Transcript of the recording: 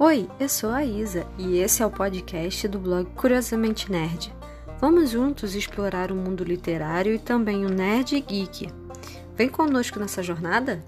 Oi, eu sou a Isa e esse é o podcast do blog Curiosamente Nerd. Vamos juntos explorar o mundo literário e também o nerd geek. Vem conosco nessa jornada?